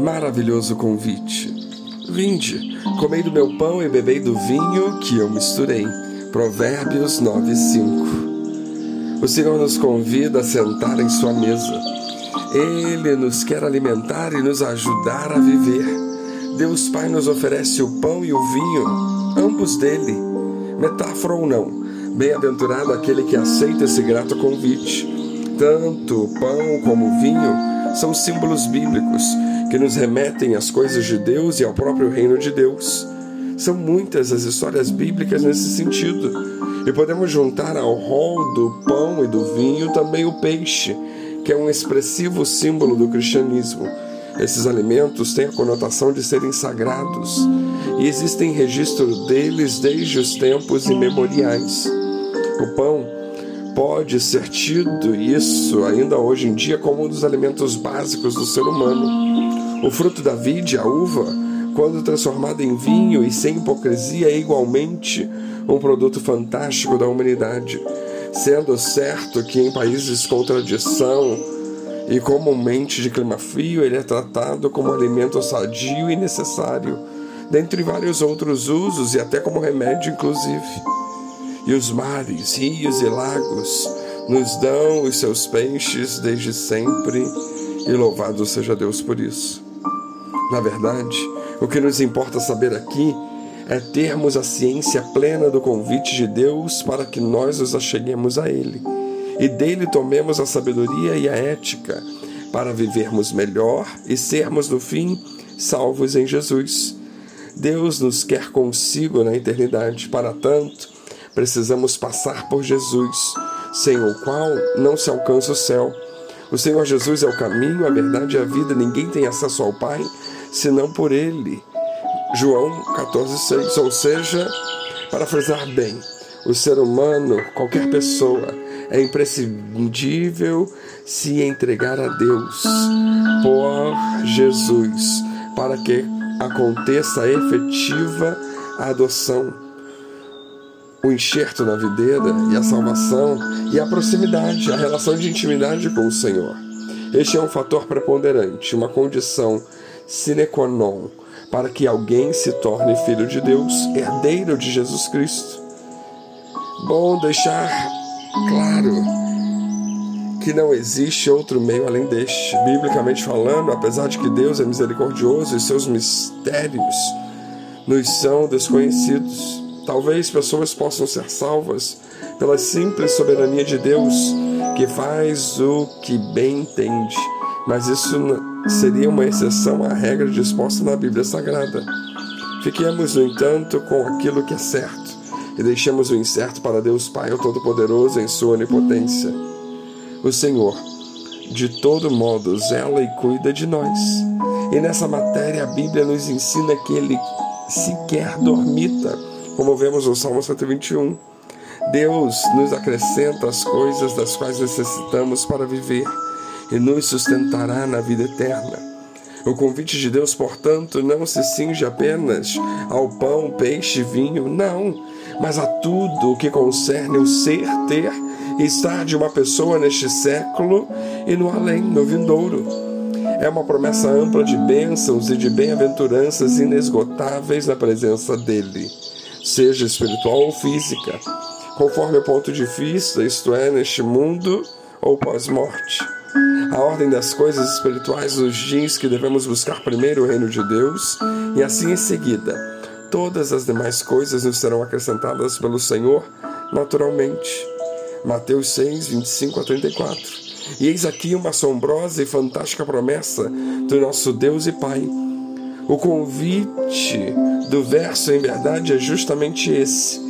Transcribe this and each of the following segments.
Maravilhoso convite. Vinde, comei do meu pão e bebei do vinho que eu misturei. Provérbios 9, 5. O Senhor nos convida a sentar em Sua mesa. Ele nos quer alimentar e nos ajudar a viver. Deus Pai nos oferece o pão e o vinho, ambos dele. Metáfora ou não, bem-aventurado aquele que aceita esse grato convite. Tanto o pão como o vinho são símbolos bíblicos que nos remetem às coisas de Deus e ao próprio reino de Deus. São muitas as histórias bíblicas nesse sentido. E podemos juntar ao rol do pão e do vinho também o peixe, que é um expressivo símbolo do cristianismo. Esses alimentos têm a conotação de serem sagrados e existem registro deles desde os tempos imemoriais. O pão pode ser tido, isso ainda hoje em dia, como um dos alimentos básicos do ser humano. O fruto da vide, a uva, quando transformada em vinho e sem hipocrisia, é igualmente um produto fantástico da humanidade, sendo certo que em países com tradição e comumente de clima frio, ele é tratado como alimento sadio e necessário, dentre vários outros usos e até como remédio, inclusive. E os mares, rios e lagos nos dão os seus peixes desde sempre, e louvado seja Deus por isso. Na verdade, o que nos importa saber aqui é termos a ciência plena do convite de Deus para que nós nos acheguemos a Ele e dele tomemos a sabedoria e a ética para vivermos melhor e sermos, no fim, salvos em Jesus. Deus nos quer consigo na eternidade, para tanto, precisamos passar por Jesus, sem o qual não se alcança o céu. O Senhor Jesus é o caminho, a verdade e a vida. Ninguém tem acesso ao Pai senão por ele. João 14,6. Ou seja, para frisar bem, o ser humano, qualquer pessoa, é imprescindível se entregar a Deus por Jesus, para que aconteça a efetiva adoção, o enxerto na videira e a salvação e a proximidade, a relação de intimidade com o Senhor. Este é um fator preponderante, uma condição sine qua non para que alguém se torne filho de Deus, herdeiro de Jesus Cristo. Bom deixar claro que não existe outro meio além deste. Biblicamente falando, apesar de que Deus é misericordioso e seus mistérios nos são desconhecidos, talvez pessoas possam ser salvas pela simples soberania de Deus, que faz o que bem entende mas isso seria uma exceção à regra disposta na Bíblia Sagrada. Fiquemos, no entanto, com aquilo que é certo e deixemos o incerto para Deus Pai, Todo-Poderoso, em sua onipotência. O Senhor, de todo modo, zela e cuida de nós. E nessa matéria, a Bíblia nos ensina que Ele sequer dormita, como vemos no Salmo 121. Deus nos acrescenta as coisas das quais necessitamos para viver e nos sustentará na vida eterna. O convite de Deus, portanto, não se cinge apenas ao pão, peixe, vinho, não, mas a tudo o que concerne o ser, ter e estar de uma pessoa neste século e no além, no vindouro. É uma promessa ampla de bênçãos e de bem-aventuranças inesgotáveis na presença dele, seja espiritual ou física, conforme o ponto de vista, isto é, neste mundo ou pós-morte. A ordem das coisas espirituais nos diz que devemos buscar primeiro o reino de Deus e assim em seguida todas as demais coisas nos serão acrescentadas pelo Senhor naturalmente. Mateus 6, 25 a 34. E eis aqui uma assombrosa e fantástica promessa do nosso Deus e Pai. O convite do verso, em verdade, é justamente esse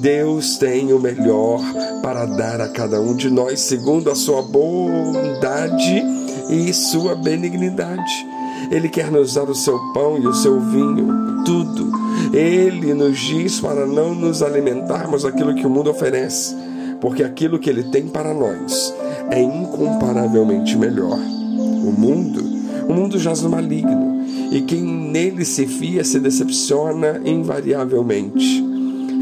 Deus tem o melhor para dar a cada um de nós, segundo a sua bondade e sua benignidade. Ele quer nos dar o seu pão e o seu vinho, tudo. Ele nos diz para não nos alimentarmos daquilo que o mundo oferece, porque aquilo que ele tem para nós é incomparavelmente melhor. O mundo, o mundo jaz no maligno, e quem nele se fia se decepciona invariavelmente.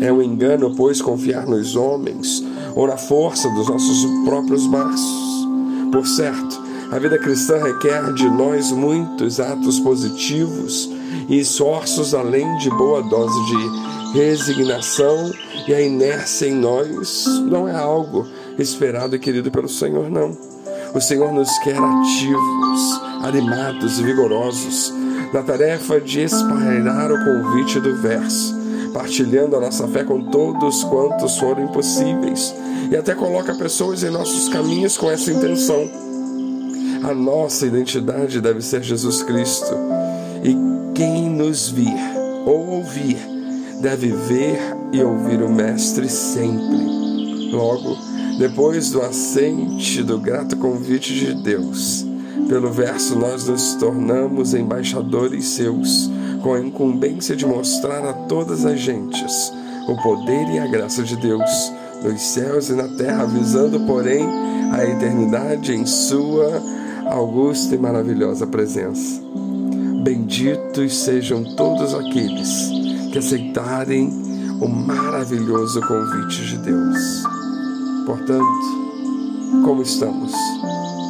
É um engano, pois, confiar nos homens ou na força dos nossos próprios braços. Por certo, A vida cristã requer de nós muitos atos positivos e esforços além de boa dose de resignação e a inércia em nós não é algo esperado e querido pelo Senhor, não. O Senhor nos quer ativos, animados e vigorosos na tarefa de espalhar o convite do verso, partilhando a nossa fé com todos quantos forem possíveis, e até coloca pessoas em nossos caminhos com essa intenção. A nossa identidade deve ser Jesus Cristo, e quem nos vir ou ouvir deve ver e ouvir o Mestre sempre. Logo, depois do assente do grato convite de Deus, pelo verso nós nos tornamos embaixadores seus, com a incumbência de mostrar a todas as gentes o poder e a graça de Deus nos céus e na terra, visando, porém, a eternidade em sua augusta e maravilhosa presença. Benditos sejam todos aqueles que aceitarem o maravilhoso convite de Deus. Portanto, como estamos?